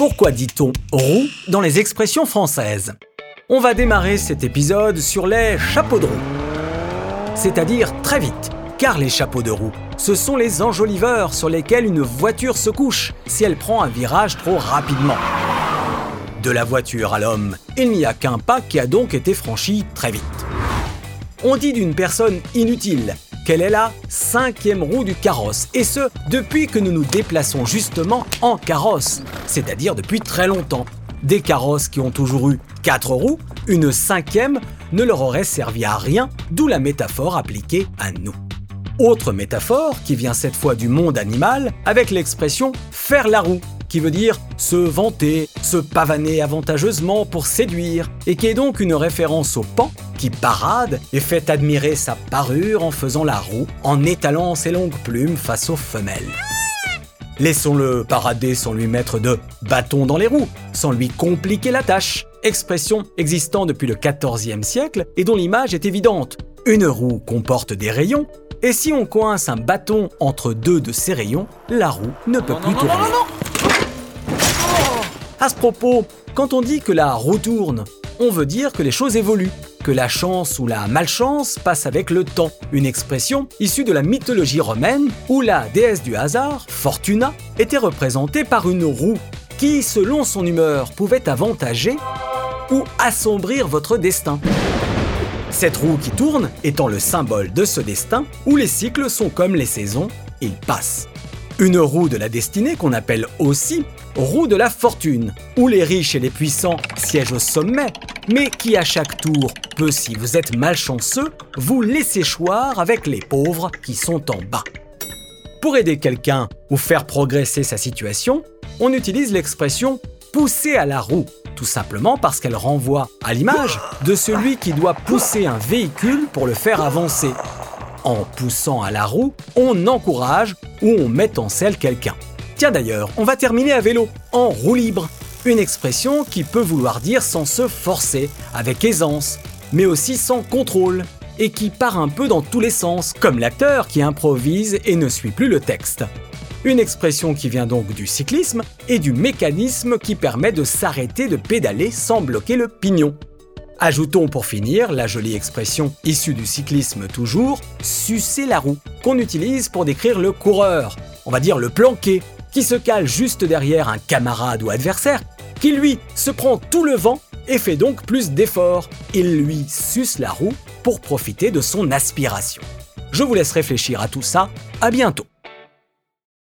Pourquoi dit-on roue dans les expressions françaises? On va démarrer cet épisode sur les chapeaux de roue. C'est-à-dire très vite, car les chapeaux de roue, ce sont les enjoliveurs sur lesquels une voiture se couche si elle prend un virage trop rapidement. De la voiture à l'homme, il n'y a qu'un pas qui a donc été franchi très vite. On dit d'une personne inutile qu'elle est la cinquième roue du carrosse, et ce, depuis que nous nous déplaçons justement en carrosse, c'est-à-dire depuis très longtemps. Des carrosses qui ont toujours eu quatre roues, une cinquième ne leur aurait servi à rien, d'où la métaphore appliquée à nous. Autre métaphore qui vient cette fois du monde animal avec l'expression faire la roue, qui veut dire se vanter, se pavaner avantageusement pour séduire, et qui est donc une référence au pan qui parade et fait admirer sa parure en faisant la roue, en étalant ses longues plumes face aux femelles. Laissons-le parader sans lui mettre de bâton dans les roues, sans lui compliquer la tâche. Expression existant depuis le XIVe siècle et dont l'image est évidente. Une roue comporte des rayons, et si on coince un bâton entre deux de ces rayons, la roue ne peut plus tourner. À ce propos, quand on dit que la roue tourne, on veut dire que les choses évoluent, que la chance ou la malchance passe avec le temps, une expression issue de la mythologie romaine où la déesse du hasard, Fortuna, était représentée par une roue qui, selon son humeur, pouvait avantager ou assombrir votre destin. Cette roue qui tourne étant le symbole de ce destin où les cycles sont comme les saisons, ils passent. Une roue de la destinée qu'on appelle aussi roue de la fortune, où les riches et les puissants siègent au sommet, mais qui à chaque tour peut, si vous êtes malchanceux, vous laisser choir avec les pauvres qui sont en bas. Pour aider quelqu'un ou faire progresser sa situation, on utilise l'expression pousser à la roue, tout simplement parce qu'elle renvoie à l'image de celui qui doit pousser un véhicule pour le faire avancer. En poussant à la roue, on encourage ou on met en selle quelqu'un. Tiens d'ailleurs, on va terminer à vélo, en roue libre. Une expression qui peut vouloir dire sans se forcer, avec aisance, mais aussi sans contrôle, et qui part un peu dans tous les sens, comme l'acteur qui improvise et ne suit plus le texte. Une expression qui vient donc du cyclisme et du mécanisme qui permet de s'arrêter de pédaler sans bloquer le pignon. Ajoutons pour finir la jolie expression issue du cyclisme toujours, sucer la roue, qu'on utilise pour décrire le coureur, on va dire le planqué, qui se cale juste derrière un camarade ou adversaire, qui lui se prend tout le vent et fait donc plus d'efforts. Il lui suce la roue pour profiter de son aspiration. Je vous laisse réfléchir à tout ça, à bientôt